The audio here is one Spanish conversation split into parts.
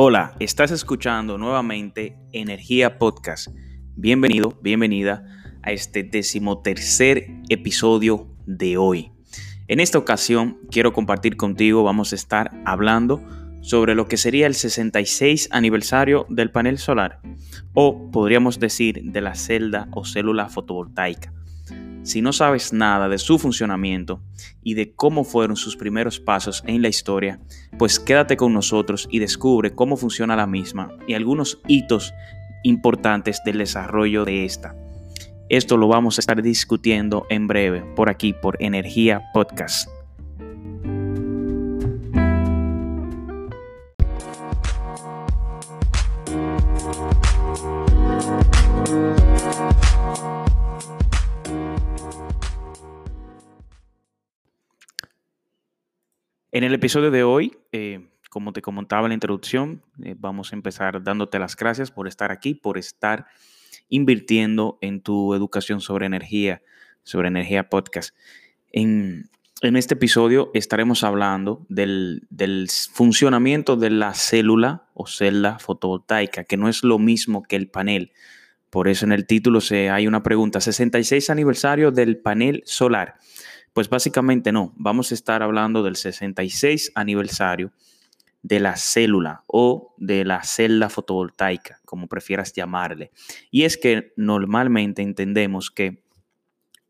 Hola, estás escuchando nuevamente Energía Podcast. Bienvenido, bienvenida a este decimotercer episodio de hoy. En esta ocasión quiero compartir contigo, vamos a estar hablando sobre lo que sería el 66 aniversario del panel solar o podríamos decir de la celda o célula fotovoltaica. Si no sabes nada de su funcionamiento y de cómo fueron sus primeros pasos en la historia, pues quédate con nosotros y descubre cómo funciona la misma y algunos hitos importantes del desarrollo de esta. Esto lo vamos a estar discutiendo en breve por aquí, por Energía Podcast. En el episodio de hoy, eh, como te comentaba en la introducción, eh, vamos a empezar dándote las gracias por estar aquí, por estar invirtiendo en tu educación sobre energía, sobre energía podcast. En, este episodio estaremos hablando del, funcionamiento de la célula o celda fotovoltaica, que no es lo mismo que el panel. Por eso en el título se, hay una pregunta, 66 aniversario del panel solar. Pues básicamente no, vamos a estar hablando del 66 aniversario de la célula o de la celda fotovoltaica, como prefieras llamarle. Y es que normalmente entendemos que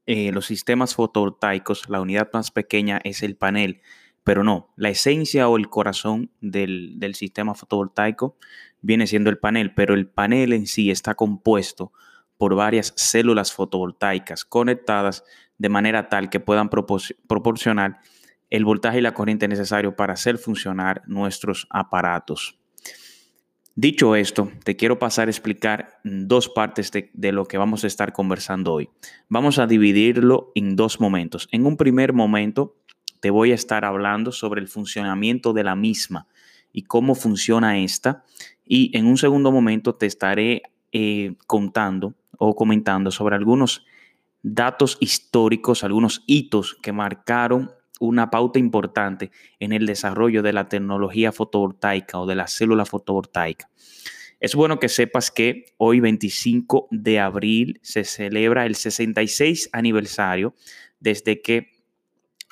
eh, los sistemas fotovoltaicos, la unidad más pequeña es el panel, pero no, la esencia o el corazón del, del sistema fotovoltaico viene siendo el panel, pero el panel en sí está compuesto por varias células fotovoltaicas conectadas de manera tal que puedan proporcionar el voltaje y la corriente necesario para hacer funcionar nuestros aparatos. Dicho esto, te quiero pasar a explicar dos partes de, lo que vamos a estar conversando hoy. Vamos a dividirlo en dos momentos. En un primer momento, te voy a estar hablando sobre el funcionamiento de la misma y cómo funciona esta. Y en un segundo momento te estaré eh, contando o comentando sobre algunos datos históricos, algunos hitos que marcaron una pauta importante en el desarrollo de la tecnología fotovoltaica o de la célula fotovoltaica. Es bueno que sepas que hoy 25 de abril se celebra el 66 aniversario desde que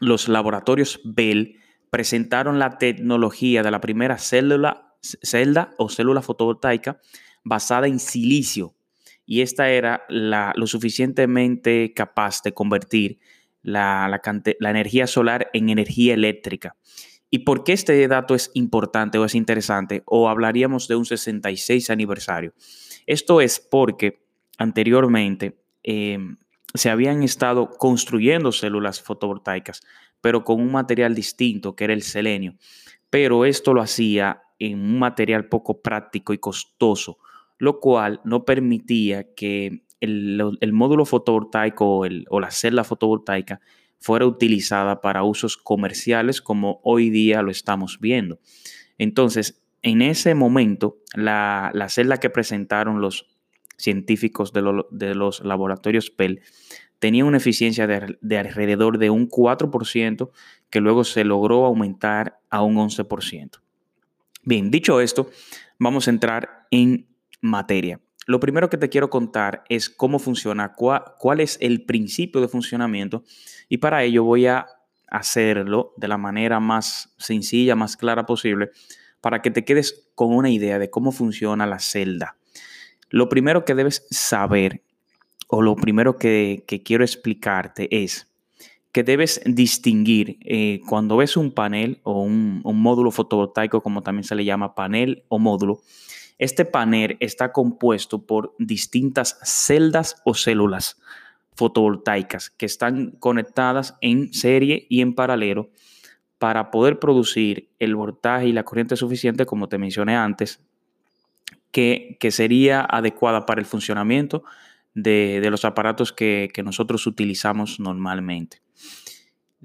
los laboratorios Bell presentaron la tecnología de la primera célula, celda o célula fotovoltaica basada en silicio y esta era la, lo suficientemente capaz de convertir la, energía solar en energía eléctrica. ¿Y por qué este dato es importante o es interesante? O hablaríamos de un 66 aniversario. Esto es porque anteriormente em, se habían estado construyendo células fotovoltaicas, pero con un material distinto, que era el selenio. Pero esto lo hacía en un material poco práctico y costoso lo cual no permitía que el, módulo fotovoltaico o, la celda fotovoltaica fuera utilizada para usos comerciales como hoy día lo estamos viendo. Entonces, en ese momento, la, celda que presentaron los científicos de, los laboratorios Pell tenía una eficiencia de, de, alrededor de un 4% que luego se logró aumentar a un 11%. Bien, dicho esto, vamos a entrar en materia. Lo primero que te quiero contar es cómo funciona, cuál, es el principio de funcionamiento y para ello voy a hacerlo de la manera más sencilla, más clara posible, para que te quedes con una idea de cómo funciona la celda. Lo primero que debes saber o lo primero que, quiero explicarte es que debes distinguir eh, cuando ves un panel o un, un módulo fotovoltaico, como también se le llama panel o módulo, este panel está compuesto por distintas celdas o células fotovoltaicas que están conectadas en serie y en paralelo para poder producir el voltaje y la corriente suficiente, como te mencioné antes, que, sería adecuada para el funcionamiento de, los aparatos que, que nosotros utilizamos normalmente.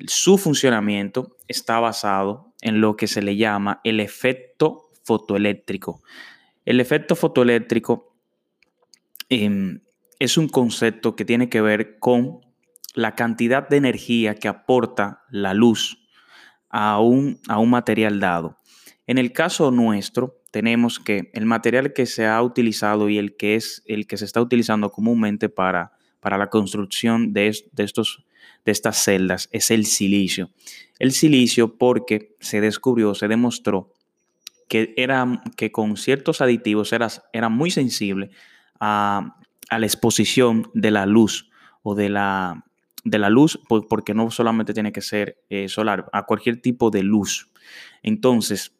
Su funcionamiento está basado en lo que se le llama el efecto fotoeléctrico. El efecto fotoeléctrico em, es un concepto que tiene que ver con la cantidad de energía que aporta la luz a un, a un material dado. En el caso nuestro, tenemos que el material que se ha utilizado y el que es el que se está utilizando comúnmente para, para la construcción de, estos, de estas celdas es el silicio. El silicio porque se descubrió, se demostró que, era, que con ciertos aditivos era, era muy sensible a, la exposición de la luz o de la, de la luz, porque no solamente tiene que ser eh, solar, a cualquier tipo de luz. Entonces,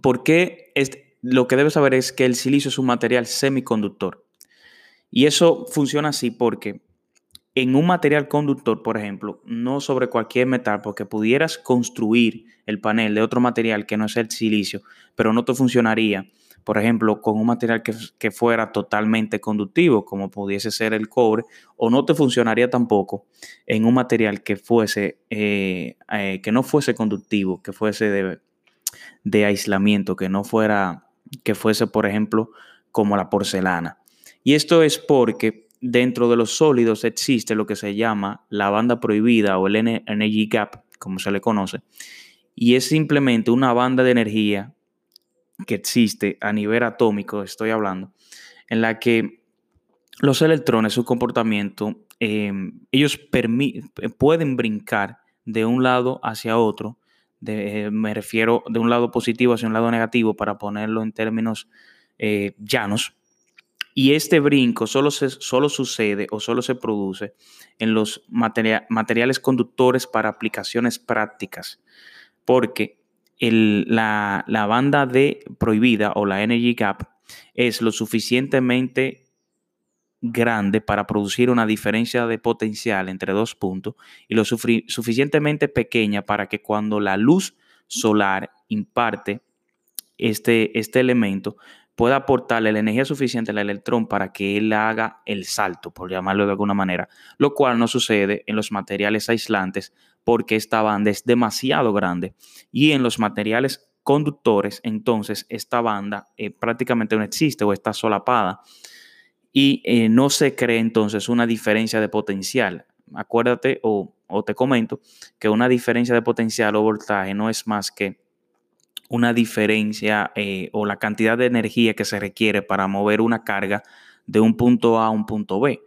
¿por qué? Lo que debes saber es que el silicio es un material semiconductor. Y eso funciona así porque en un material conductor, por ejemplo, no sobre cualquier metal, porque pudieras construir el panel de otro material que no es el silicio, pero no te funcionaría por ejemplo, con un material que, fuera totalmente conductivo, como pudiese ser el cobre, o no te funcionaría tampoco en un material que fuese, eh, eh, que no fuese conductivo, que fuese de, de aislamiento, que no fuera, que fuese, por ejemplo, como la porcelana. Y esto es porque dentro de los sólidos existe lo que se llama la banda prohibida o el energy gap, como se le conoce, y es simplemente una banda de energía que existe a nivel atómico, estoy hablando, en la que los electrones, su comportamiento, em, ellos pueden brincar de un lado hacia otro, de, me refiero de un lado positivo hacia un lado negativo para ponerlo en términos eh, llanos. Y este brinco solo, solo sucede o solo se produce en los materiales conductores para aplicaciones prácticas, porque la, banda de prohibida o la energy gap es lo suficientemente grande para producir una diferencia de potencial entre dos puntos y lo suficientemente pequeña para que cuando la luz solar imparte este, este elemento pueda aportarle la energía suficiente al electrón para que él haga el salto, por llamarlo de alguna manera, lo cual no sucede en los materiales aislantes porque esta banda es demasiado grande. Y en los materiales conductores, entonces esta banda eh, prácticamente no existe o está solapada. Y eh, no se cree entonces una diferencia de potencial. Acuérdate o, te comento que una diferencia de potencial o voltaje no es más que una diferencia eh, o la cantidad de energía que se requiere para mover una carga de un punto A a un punto B.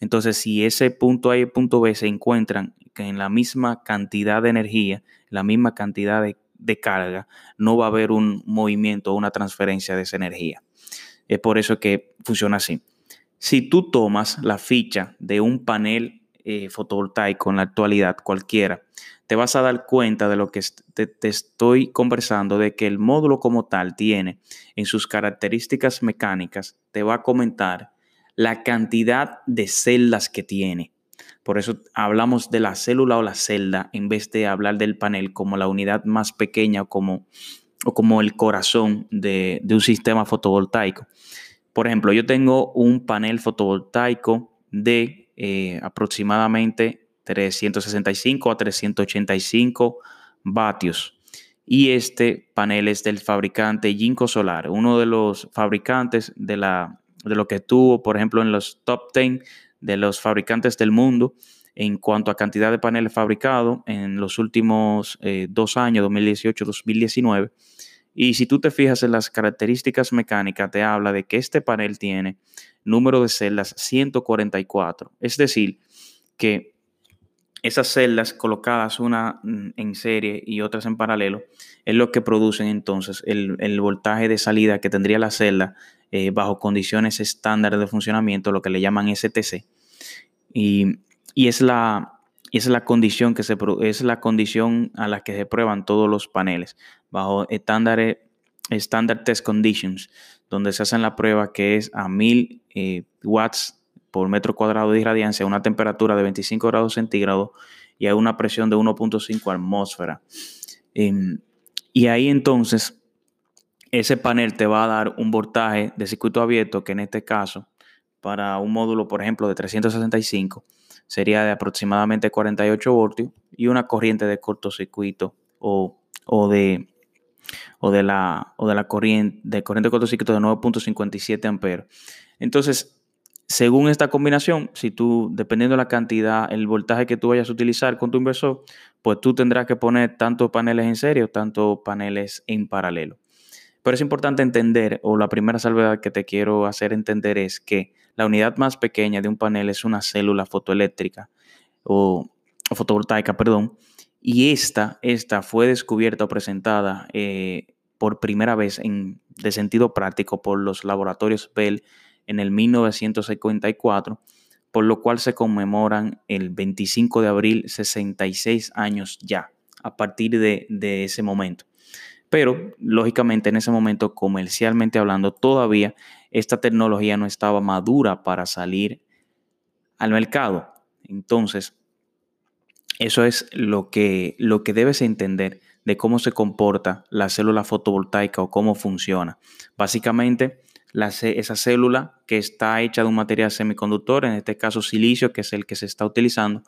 Entonces, si ese punto A y el punto B se encuentran en la misma cantidad de energía, la misma cantidad de, carga, no va a haber un movimiento o una transferencia de esa energía. Es por eso que funciona así. Si tú tomas la ficha de un panel eh, fotovoltaico en la actualidad, cualquiera, te vas a dar cuenta de lo que te, te, estoy conversando, de que el módulo como tal tiene en sus características mecánicas, te va a comentar la cantidad de celdas que tiene. Por eso hablamos de la célula o la celda en vez de hablar del panel como la unidad más pequeña o como, o como el corazón de, un sistema fotovoltaico. Por ejemplo, yo tengo un panel fotovoltaico de eh, aproximadamente 365 a 385 vatios. Y este panel es del fabricante Ginkgo Solar, uno de los fabricantes de, la, de lo que tuvo, por ejemplo, en los top 10 de los fabricantes del mundo en cuanto a cantidad de paneles fabricados en los últimos eh, dos años, 2018-2019. Y si tú te fijas en las características mecánicas, te habla de que este panel tiene número de celdas 144. Es decir, que esas celdas colocadas una mm, en serie y otras en paralelo es lo que producen entonces el, voltaje de salida que tendría la celda eh, bajo condiciones estándares de funcionamiento, lo que le llaman STC. Y, es, la, es la condición que se es la condición a la que se prueban todos los paneles bajo estándares Standard Test Conditions, donde se hacen la prueba que es a 1000 eh, watts por metro cuadrado de irradiancia, a una temperatura de 25 grados centígrados y a una presión de 1.5 atmósfera. Em, y ahí entonces ese panel te va a dar un voltaje de circuito abierto que en este caso para un módulo, por ejemplo, de 365 sería de aproximadamente 48 voltios y una corriente de cortocircuito o, o de o de la o de la corriente de corriente de cortocircuito de 9.57 amperes. Entonces, según esta combinación, si tú, dependiendo de la cantidad, el voltaje que tú vayas a utilizar con tu inversor, pues tú tendrás que poner tanto paneles en serie o tanto paneles en paralelo. Pero es importante entender, o la primera salvedad que te quiero hacer entender es que la unidad más pequeña de un panel es una célula fotoeléctrica o, fotovoltaica, perdón, y esta, esta fue descubierta o presentada eh, por primera vez en, de sentido práctico por los laboratorios Bell en el 1954, por lo cual se conmemoran el 25 de abril 66 años ya, a partir de, ese momento. Pero, lógicamente, en ese momento, comercialmente hablando, todavía esta tecnología no estaba madura para salir al mercado. Entonces, eso es lo que, lo que debes entender de cómo se comporta la célula fotovoltaica o cómo funciona. Básicamente, esa célula que está hecha de un material semiconductor, en este caso silicio, que es el que se está utilizando,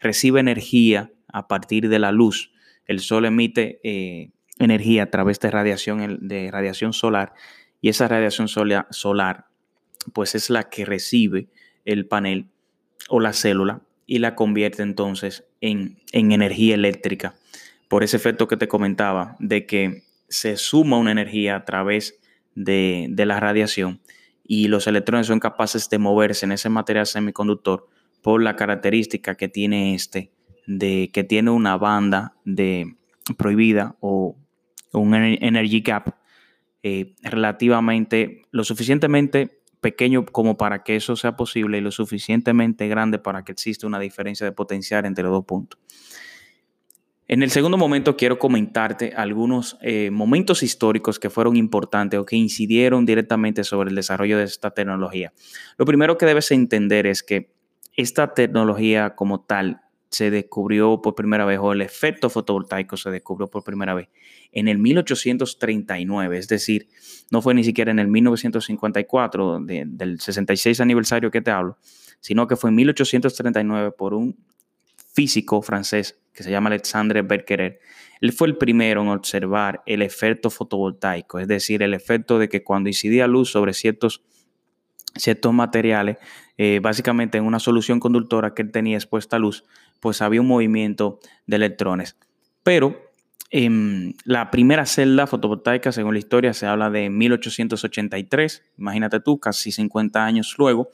recibe energía a partir de la luz. El sol emite eh, energía a través de radiación, de radiación solar y esa radiación solar pues es la que recibe el panel o la célula y la convierte entonces en, energía eléctrica por ese efecto que te comentaba de que se suma una energía a través de, de la radiación y los electrones son capaces de moverse en ese material semiconductor por la característica que tiene este de que tiene una banda de prohibida o un energy gap eh, relativamente lo suficientemente pequeño como para que eso sea posible y lo suficientemente grande para que exista una diferencia de potencial entre los dos puntos. En el segundo momento quiero comentarte algunos eh, momentos históricos que fueron importantes o que incidieron directamente sobre el desarrollo de esta tecnología. Lo primero que debes entender es que esta tecnología como tal se descubrió por primera vez, o el efecto fotovoltaico se descubrió por primera vez en el 1839, es decir, no fue ni siquiera en el 1954 del 66 aniversario que te hablo, sino que fue en 1839 por un físico francés que se llama Alexandre Becquerel. Él fue el primero en observar el efecto fotovoltaico, es decir, el efecto de que cuando incidía luz sobre ciertos, ciertos materiales, eh, básicamente en una solución conductora que él tenía expuesta a luz, pues había un movimiento de electrones. Pero em, la primera celda fotovoltaica, según la historia, se habla de 1883, imagínate tú, casi 50 años luego,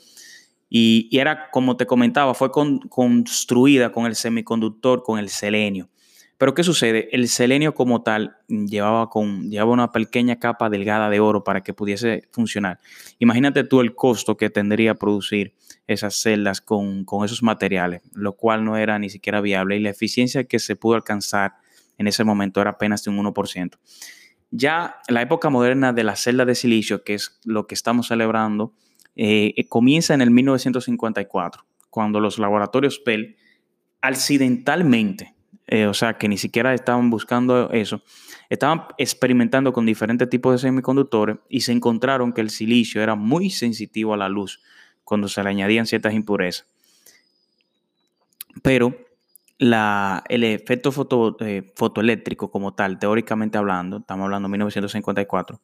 y, era, como te comentaba, fue construida con el semiconductor, con el selenio. Pero ¿qué sucede? El selenio como tal llevaba, con, llevaba una pequeña capa delgada de oro para que pudiese funcionar. Imagínate tú el costo que tendría producir esas celdas con, esos materiales, lo cual no era ni siquiera viable y la eficiencia que se pudo alcanzar en ese momento era apenas de un 1%. Ya la época moderna de la celda de silicio, que es lo que estamos celebrando, eh, comienza en el 1954, cuando los laboratorios Pell accidentalmente eh, o sea, que ni siquiera estaban buscando eso, estaban experimentando con diferentes tipos de semiconductores y se encontraron que el silicio era muy sensitivo a la luz cuando se le añadían ciertas impurezas. Pero el efecto eh, fotoeléctrico como tal, teóricamente hablando, estamos hablando de 1954,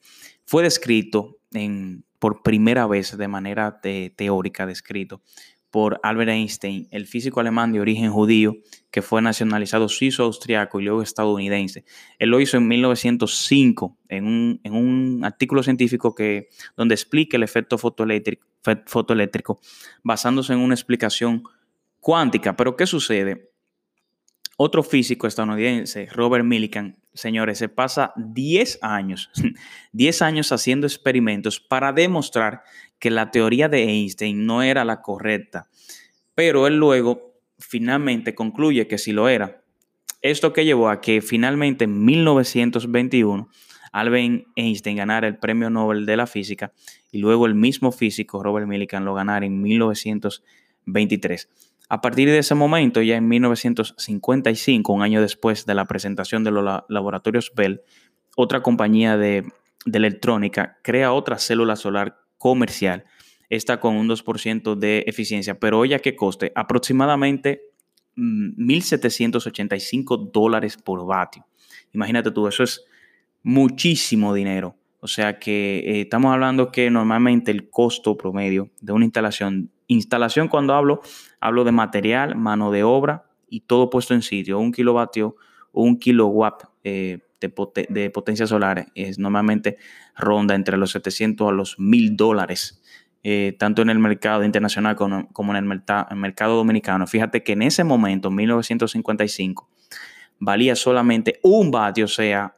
fue descrito por primera vez de manera teórica, descrito por Albert Einstein, el físico alemán de origen judío que fue nacionalizado suizo-austriaco y luego estadounidense. Él lo hizo en 1905 en un, artículo científico que, donde explica el efecto fotoeléctrico, fotoeléctrico basándose en una explicación cuántica. Pero ¿qué sucede? Otro físico estadounidense, Robert Millikan, señores, se pasa 10 años, 10 años haciendo experimentos para demostrar que la teoría de Einstein no era la correcta, pero él luego finalmente concluye que sí lo era. Esto que llevó a que finalmente en 1921 Albert Einstein ganara el Premio Nobel de la Física y luego el mismo físico Robert Millikan lo ganara en 1923. A partir de ese momento, ya en 1955, un año después de la presentación de los laboratorios Bell, otra compañía de, electrónica crea otra célula solar comercial está con un 2% de eficiencia, pero oye, ¿a qué coste? Aproximadamente 1.785 mm, dólares por vatio. Imagínate tú, eso es muchísimo dinero. O sea que eh, estamos hablando que normalmente el costo promedio de una instalación, instalación cuando hablo, hablo de material, mano de obra y todo puesto en sitio, un kilovatio un kilowatt, eh, de, potencia solar es normalmente ronda entre los 700 a los 1000 dólares, eh, tanto en el mercado internacional como, en el, mercado dominicano. Fíjate que en ese momento, 1955, valía solamente un vatio, o sea,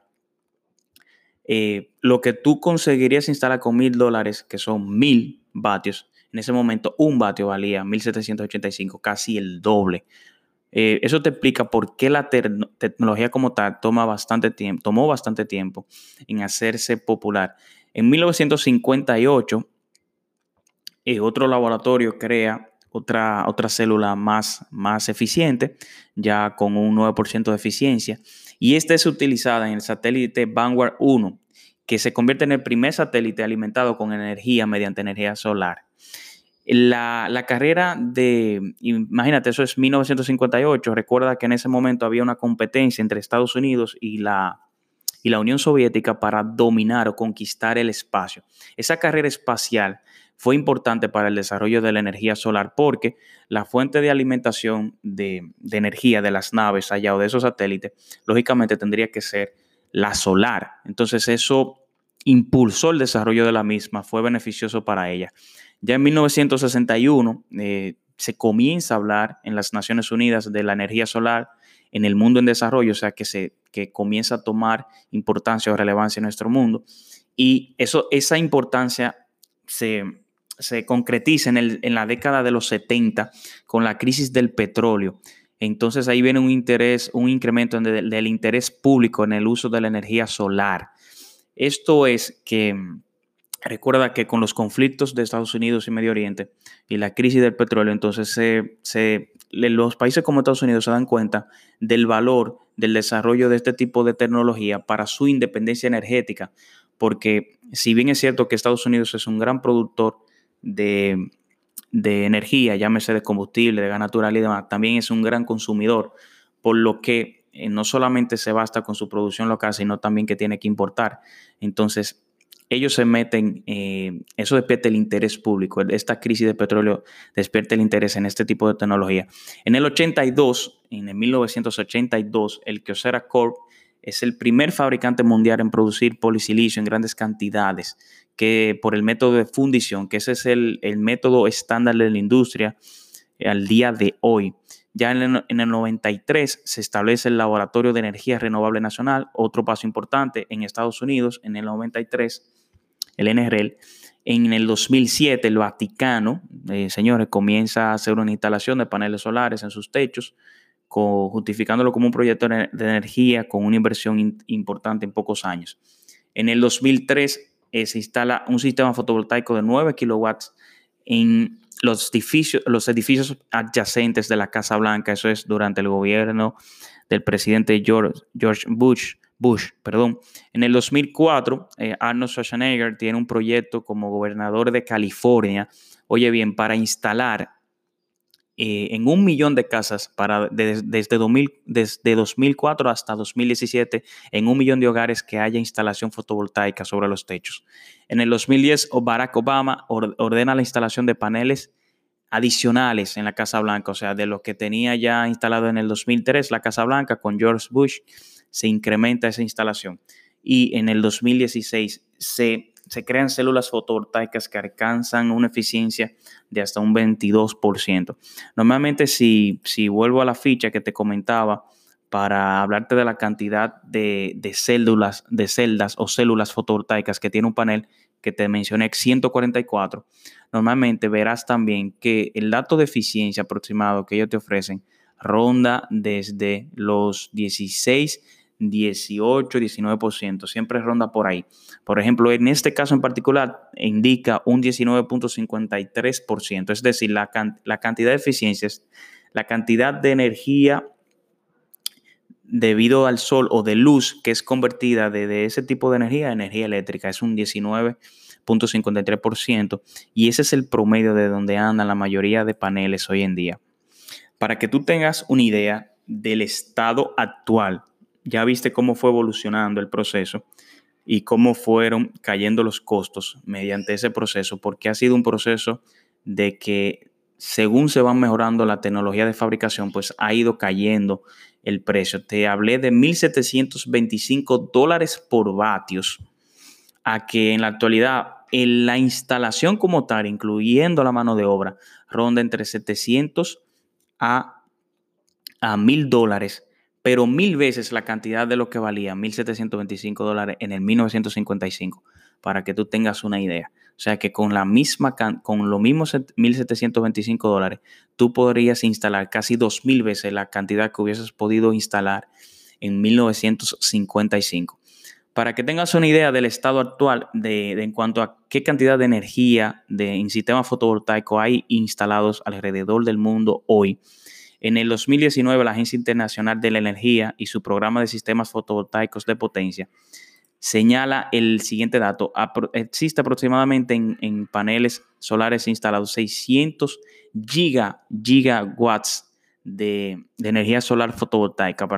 eh, lo que tú conseguirías instalar con 1000 dólares, que son 1000 vatios, en ese momento un vatio valía 1785, casi el doble. Eh, eso te explica por qué la tecnología como tal toma bastante tiempo, tomó bastante tiempo en hacerse popular. En 1958, eh, otro laboratorio crea otra, otra célula más, más eficiente, ya con un 9% de eficiencia, y esta es utilizada en el satélite Vanguard 1, que se convierte en el primer satélite alimentado con energía mediante energía solar. La, carrera de, imagínate, eso es 1958, recuerda que en ese momento había una competencia entre Estados Unidos y la, y la Unión Soviética para dominar o conquistar el espacio. Esa carrera espacial fue importante para el desarrollo de la energía solar porque la fuente de alimentación de, de energía de las naves allá o de esos satélites, lógicamente tendría que ser la solar. Entonces eso impulsó el desarrollo de la misma, fue beneficioso para ella. Ya en 1961 eh, se comienza a hablar en las Naciones Unidas de la energía solar en el mundo en desarrollo, o sea que, se, que comienza a tomar importancia o relevancia en nuestro mundo. Y eso, esa importancia se, concretiza en, la década de los 70 con la crisis del petróleo. Entonces ahí viene un interés, un incremento del interés público en el uso de la energía solar. Esto es que Recuerda que con los conflictos de Estados Unidos y Medio Oriente y la crisis del petróleo, entonces los países como Estados Unidos se dan cuenta del valor del desarrollo de este tipo de tecnología para su independencia energética, porque si bien es cierto que Estados Unidos es un gran productor de, de energía, llámese de combustible, de gas natural y demás, también es un gran consumidor, por lo que eh, no solamente se basta con su producción local, sino también que tiene que importar. Entonces, ellos se meten, eh, eso despierta el interés público. Esta crisis de petróleo despierta el interés en este tipo de tecnología. En el 82, en el 1982, el Kyocera Corp es el primer fabricante mundial en producir polisilicio en grandes cantidades que por el método de fundición, que ese es el, método estándar de la industria eh, al día de hoy. Ya en el, en el, 93 se establece el Laboratorio de Energía Renovable Nacional, otro paso importante en Estados Unidos. En el 93 el NRL. En el 2007, el Vaticano, eh, señores, comienza a hacer una instalación de paneles solares en sus techos, justificándolo como un proyecto de energía con una inversión importante en pocos años. En el 2003 eh, se instala un sistema fotovoltaico de 9 kilowatts en los edificios, adyacentes de la Casa Blanca. Eso es durante el gobierno del presidente George, George Bush. Bush, perdón. En el 2004, eh, Arnold Schwarzenegger tiene un proyecto como gobernador de California, oye bien, para instalar eh, en un millón de casas para, desde, 2000, desde 2004 hasta 2017 en un millón de hogares que haya instalación fotovoltaica sobre los techos. En el 2010, Barack Obama ordena la instalación de paneles adicionales en la Casa Blanca, o sea, de lo que tenía ya instalado en el 2003 la Casa Blanca con George Bush se incrementa esa instalación. Y en el 2016 se, se crean células fotovoltaicas que alcanzan una eficiencia de hasta un 22%. Normalmente, si, si vuelvo a la ficha que te comentaba, para hablarte de la cantidad de, de, células, de celdas o células fotovoltaicas que tiene un panel que te mencioné, 144, normalmente verás también que el dato de eficiencia aproximado que ellos te ofrecen ronda desde los 16 18, 19%, siempre ronda por ahí. Por ejemplo, en este caso en particular indica un 19.53%, es decir, la, la cantidad de eficiencias, la cantidad de energía debido al sol o de luz que es convertida de, ese tipo de energía a energía eléctrica, es un 19.53% y ese es el promedio de donde andan la mayoría de paneles hoy en día. Para que tú tengas una idea del estado actual ya viste cómo fue evolucionando el proceso y cómo fueron cayendo los costos mediante ese proceso, porque ha sido un proceso de que según se va mejorando la tecnología de fabricación, pues ha ido cayendo el precio. Te hablé de 1.725 dólares por vatios, a que en la actualidad en la instalación como tal, incluyendo la mano de obra, ronda entre 700 a, a 1.000 dólares, pero mil veces la cantidad de lo que valía 1.725 dólares en el 1955, para que tú tengas una idea. O sea que con la misma, con los mismos 1.725 dólares, tú podrías instalar casi 2.000 veces la cantidad que hubieses podido instalar en 1955. Para que tengas una idea del estado actual de, en cuanto a qué cantidad de energía de, en sistema fotovoltaico hay instalados alrededor del mundo hoy, en el 2019 la Agencia Internacional de la Energía y su programa de sistemas fotovoltaicos de potencia señala el siguiente dato. existe aproximadamente en, paneles solares instalados 600 giga, gigawatts de, energía solar fotovoltaica.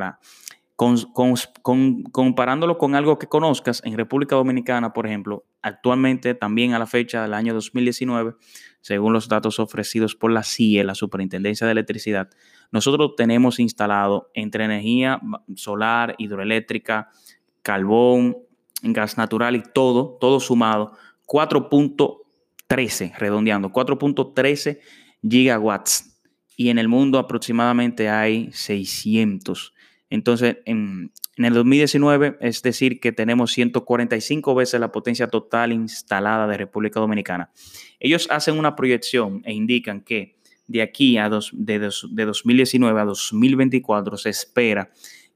Comparándolo con algo que conozcas, en República Dominicana, por ejemplo, actualmente también a la fecha del año 2019, según los datos ofrecidos por la CIE, la Superintendencia de Electricidad, nosotros tenemos instalado entre energía solar, hidroeléctrica, carbón, gas natural y todo, todo sumado, 4.13, redondeando, 4.13 gigawatts. Y en el mundo aproximadamente hay 600. Entonces, en, el 2019, es decir, que tenemos 145 veces la potencia total instalada de República Dominicana. Ellos hacen una proyección e indican que de aquí a dos, de, de 2019 a 2024 se espera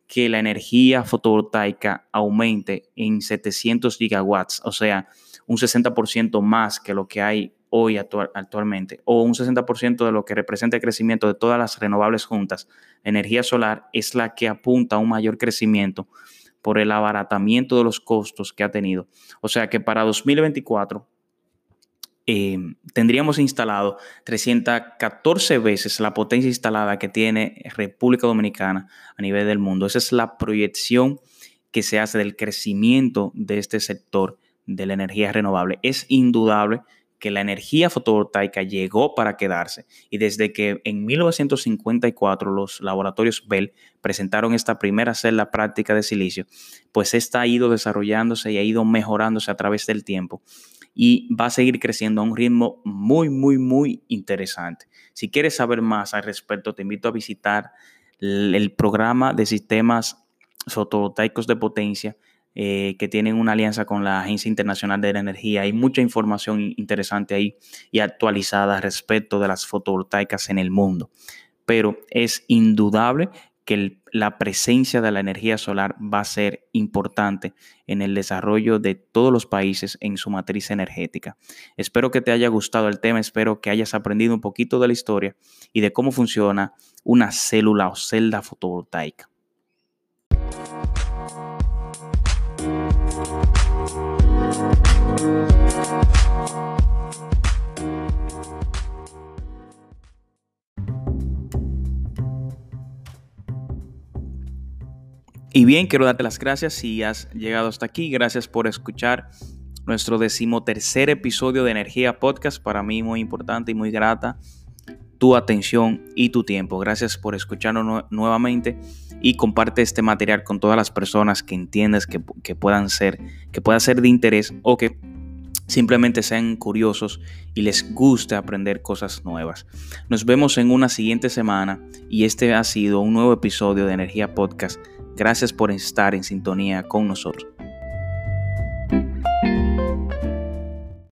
que la energía fotovoltaica aumente en 700 gigawatts, o sea, un 60% más que lo que hay hoy actualmente, o un 60% de lo que representa el crecimiento de todas las renovables juntas. La energía solar es la que apunta a un mayor crecimiento por el abaratamiento de los costos que ha tenido. O sea que para 2024 Em, tendríamos instalado 314 veces la potencia instalada que tiene República Dominicana a nivel del mundo. Esa es la proyección que se hace del crecimiento de este sector de la energía renovable. Es indudable que la energía fotovoltaica llegó para quedarse y desde que en 1954 los laboratorios Bell presentaron esta primera celda práctica de silicio, pues esta ha ido desarrollándose y ha ido mejorándose a través del tiempo y va a seguir creciendo a un ritmo muy, muy, muy interesante. Si quieres saber más al respecto, te invito a visitar el programa de sistemas fotovoltaicos de potencia eh, que tienen una alianza con la Agencia Internacional de la Energía. Hay mucha información interesante ahí y actualizada respecto de las fotovoltaicas en el mundo. Pero es indudable que la presencia de la energía solar va a ser importante en el desarrollo de todos los países en su matriz energética. Espero que te haya gustado el tema, espero que hayas aprendido un poquito de la historia y de cómo funciona una célula o celda fotovoltaica. Y bien, quiero darte las gracias si has llegado hasta aquí. Gracias por escuchar nuestro decimotercer episodio de Energía Podcast. Para mí muy importante y muy grata tu atención y tu tiempo. Gracias por escucharnos nuevamente y comparte este material con todas las personas que entiendes que, que, puedan ser, que pueda ser de interés o que simplemente sean curiosos y les guste aprender cosas nuevas. Nos vemos en una siguiente semana y este ha sido un nuevo episodio de Energía Podcast Gracias por estar en sintonía con nosotros.